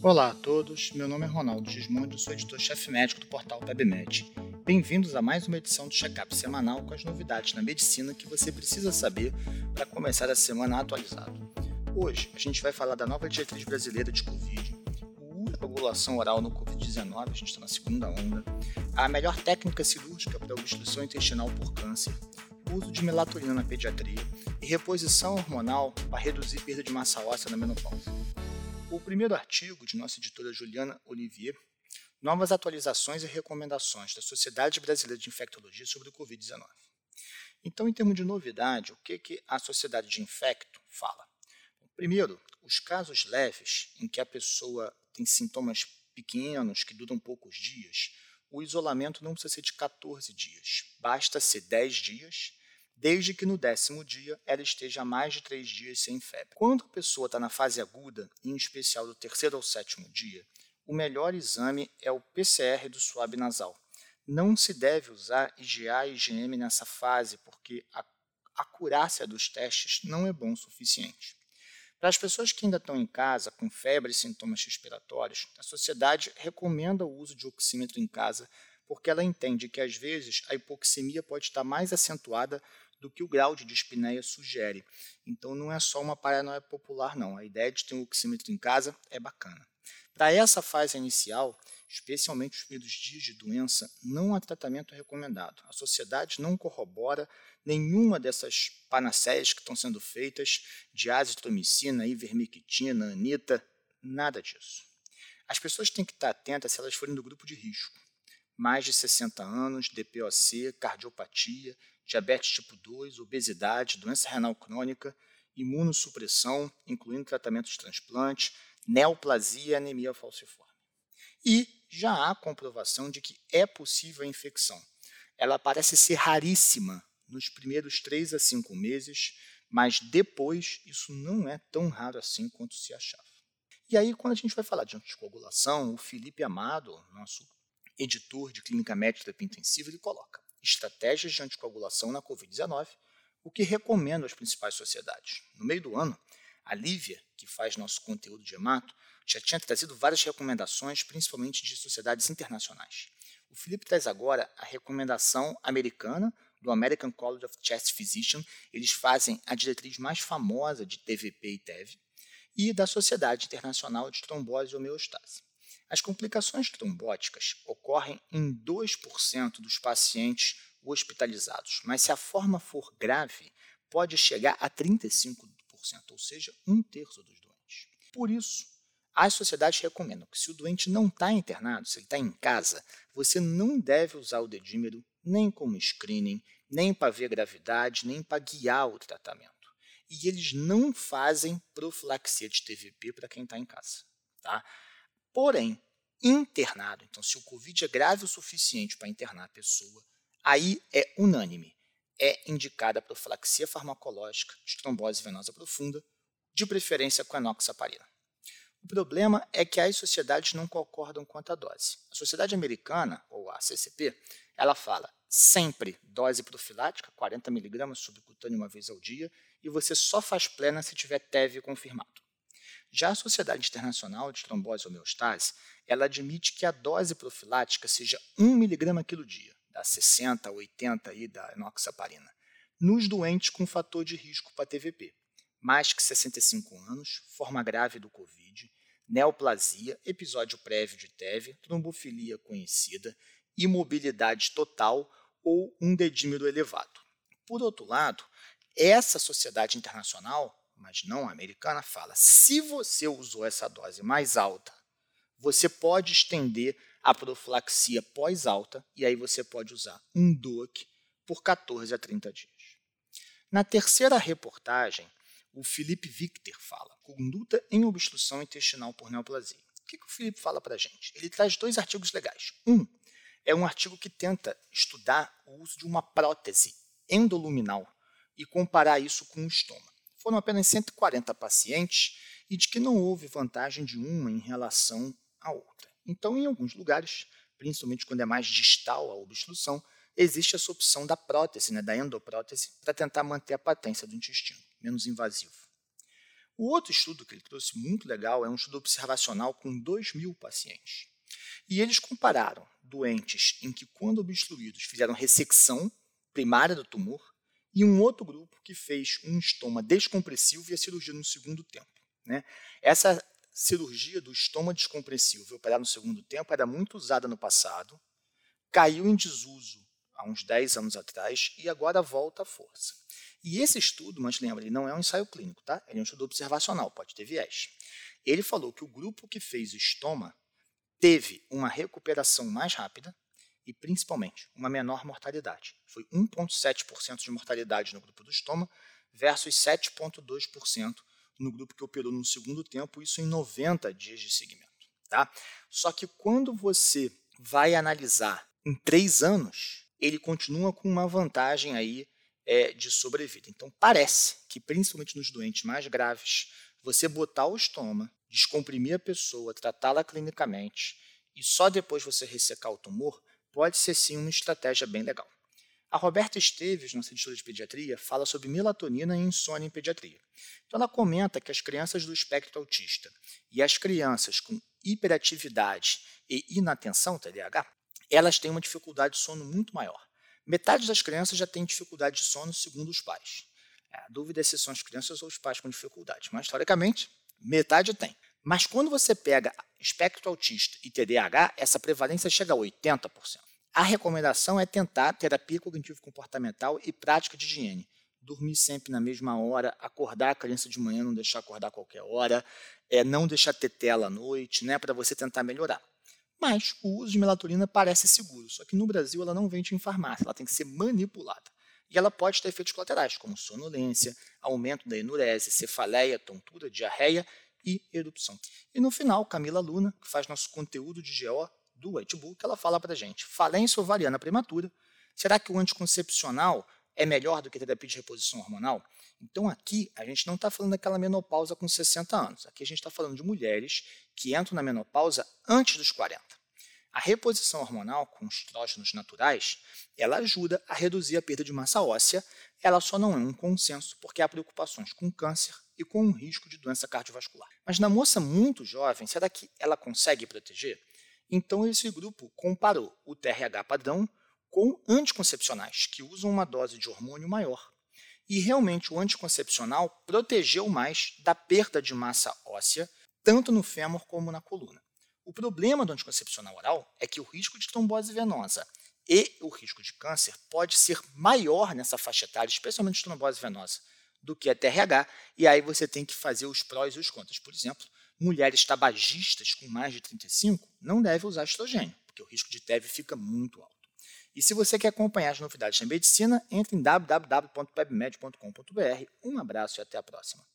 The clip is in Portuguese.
Olá a todos, meu nome é Ronaldo Gismondi, sou editor-chefe médico do portal PebMed. Bem-vindos a mais uma edição do Checkup semanal com as novidades na medicina que você precisa saber para começar a semana atualizado. Hoje a gente vai falar da nova diretriz brasileira de Covid, a regulação oral no Covid-19, a gente está na segunda onda, a melhor técnica cirúrgica para obstrução intestinal por câncer, o uso de melatonina na pediatria e reposição hormonal para reduzir perda de massa óssea na menopausa. O primeiro artigo de nossa editora Juliana Olivier, novas atualizações e recomendações da Sociedade Brasileira de Infectologia sobre o Covid-19. Então, em termos de novidade, o que, que a Sociedade de Infecto fala? Primeiro, os casos leves, em que a pessoa tem sintomas pequenos, que duram poucos dias, o isolamento não precisa ser de 14 dias, basta ser 10 dias desde que no décimo dia ela esteja mais de três dias sem febre. Quando a pessoa está na fase aguda, em especial do terceiro ao sétimo dia, o melhor exame é o PCR do suave nasal. Não se deve usar IgA e IgM nessa fase, porque a acurácia dos testes não é bom o suficiente. Para as pessoas que ainda estão em casa com febre e sintomas respiratórios, a sociedade recomenda o uso de oxímetro em casa, porque ela entende que às vezes a hipoxemia pode estar mais acentuada do que o grau de dispneia sugere. Então não é só uma paranoia popular, não. A ideia de ter um oxímetro em casa é bacana. Para essa fase inicial, especialmente os primeiros dias de doença, não há tratamento recomendado. A sociedade não corrobora nenhuma dessas panaceias que estão sendo feitas de azitromicina, ivermectina, anita, nada disso. As pessoas têm que estar atentas se elas forem do grupo de risco. Mais de 60 anos, DPOC, cardiopatia, diabetes tipo 2, obesidade, doença renal crônica, imunossupressão, incluindo tratamento de transplante, neoplasia e anemia falciforme. E já há comprovação de que é possível a infecção. Ela parece ser raríssima nos primeiros 3 a 5 meses, mas depois isso não é tão raro assim quanto se achava. E aí, quando a gente vai falar de anticoagulação, o Felipe Amado, nosso editor de clínica médica terapia intensiva, ele coloca estratégias de anticoagulação na Covid-19, o que recomendo às principais sociedades. No meio do ano, a Lívia, que faz nosso conteúdo de hemato, já tinha trazido várias recomendações, principalmente de sociedades internacionais. O Felipe traz agora a recomendação americana do American College of Chest Physicians, eles fazem a diretriz mais famosa de TVP e TEV, e da Sociedade Internacional de Trombose e Homeostase. As complicações trombóticas ocorrem em 2% dos pacientes hospitalizados, mas se a forma for grave, pode chegar a 35%, ou seja, um terço dos doentes. Por isso, as sociedades recomendam que se o doente não está internado, se ele está em casa, você não deve usar o dedímero nem como screening, nem para ver gravidade, nem para guiar o tratamento. E eles não fazem profilaxia de TVP para quem está em casa. Tá? Porém, internado, então se o Covid é grave o suficiente para internar a pessoa, aí é unânime. É indicada a profilaxia farmacológica de trombose venosa profunda, de preferência com enoxaparina. O problema é que as sociedades não concordam quanto à dose. A Sociedade Americana, ou a CCP, ela fala sempre dose profilática, 40 mg subcutâneo uma vez ao dia, e você só faz plena se tiver TEV confirmado. Já a Sociedade Internacional de Trombose e Homeostase, ela admite que a dose profilática seja 1 mg quilo dia, da 60 a 80 aí da enoxaparina, nos doentes com fator de risco para TVP, mais que 65 anos, forma grave do COVID, neoplasia, episódio prévio de TEV, trombofilia conhecida, imobilidade total ou um dedímero elevado. Por outro lado, essa sociedade internacional mas não americana, fala: se você usou essa dose mais alta, você pode estender a profilaxia pós-alta e aí você pode usar um DOAC por 14 a 30 dias. Na terceira reportagem, o Felipe Victor fala: conduta em obstrução intestinal por neoplasia. O que, que o Felipe fala para a gente? Ele traz dois artigos legais. Um é um artigo que tenta estudar o uso de uma prótese endoluminal e comparar isso com o estômago foram apenas 140 pacientes e de que não houve vantagem de uma em relação à outra. Então, em alguns lugares, principalmente quando é mais distal a obstrução, existe essa opção da prótese, né, da endoprótese, para tentar manter a patência do intestino, menos invasivo. O outro estudo que ele trouxe, muito legal, é um estudo observacional com 2 mil pacientes. E eles compararam doentes em que, quando obstruídos, fizeram ressecção primária do tumor e um outro grupo que fez um estoma descompressivo e a cirurgia no segundo tempo. Né? Essa cirurgia do estoma descompressivo operar no segundo tempo era muito usada no passado, caiu em desuso há uns 10 anos atrás e agora volta à força. E esse estudo, mas lembra, ele não é um ensaio clínico, tá? Ele é um estudo observacional, pode ter viés. Ele falou que o grupo que fez estoma teve uma recuperação mais rápida e, principalmente, uma menor mortalidade. Foi 1,7% de mortalidade no grupo do estoma versus 7,2% no grupo que operou no segundo tempo, isso em 90 dias de seguimento. Tá? Só que quando você vai analisar em três anos, ele continua com uma vantagem aí é, de sobrevida. Então, parece que, principalmente nos doentes mais graves, você botar o estoma, descomprimir a pessoa, tratá-la clinicamente e só depois você ressecar o tumor, pode ser sim uma estratégia bem legal. A Roberta Esteves, nossa editora de pediatria, fala sobre melatonina e insônia em pediatria. Então, ela comenta que as crianças do espectro autista e as crianças com hiperatividade e inatenção, TDAH, elas têm uma dificuldade de sono muito maior. Metade das crianças já tem dificuldade de sono, segundo os pais. É, a dúvida é se são as crianças ou os pais com dificuldade, mas historicamente, metade tem. Mas quando você pega espectro autista e TDAH, essa prevalência chega a 80%. A recomendação é tentar terapia cognitivo-comportamental e prática de higiene. Dormir sempre na mesma hora, acordar a criança de manhã, não deixar acordar a qualquer hora, é, não deixar ter tela à noite, né, para você tentar melhorar. Mas o uso de melatonina parece seguro, só que no Brasil ela não vende em farmácia, ela tem que ser manipulada. E ela pode ter efeitos colaterais, como sonolência, aumento da enurese, cefaleia, tontura, diarreia e erupção. E no final, Camila Luna, que faz nosso conteúdo de GO do Whitebook, ela fala para a gente, falência ovariana prematura, será que o anticoncepcional é melhor do que terapia de reposição hormonal? Então aqui a gente não está falando daquela menopausa com 60 anos. Aqui a gente está falando de mulheres que entram na menopausa antes dos 40. A reposição hormonal com estrógenos naturais, ela ajuda a reduzir a perda de massa óssea, ela só não é um consenso porque há preocupações com câncer e com um risco de doença cardiovascular. Mas na moça muito jovem, será que ela consegue proteger? Então esse grupo comparou o TRH padrão com anticoncepcionais, que usam uma dose de hormônio maior. E realmente o anticoncepcional protegeu mais da perda de massa óssea, tanto no fêmur como na coluna. O problema do anticoncepcional oral é que o risco de trombose venosa e o risco de câncer pode ser maior nessa faixa etária, especialmente trombose venosa, do que a TRH, e aí você tem que fazer os prós e os contras. Por exemplo, mulheres tabagistas com mais de 35 não devem usar estrogênio, porque o risco de TEV fica muito alto. E se você quer acompanhar as novidades da medicina, entre em www.pebmed.com.br. Um abraço e até a próxima.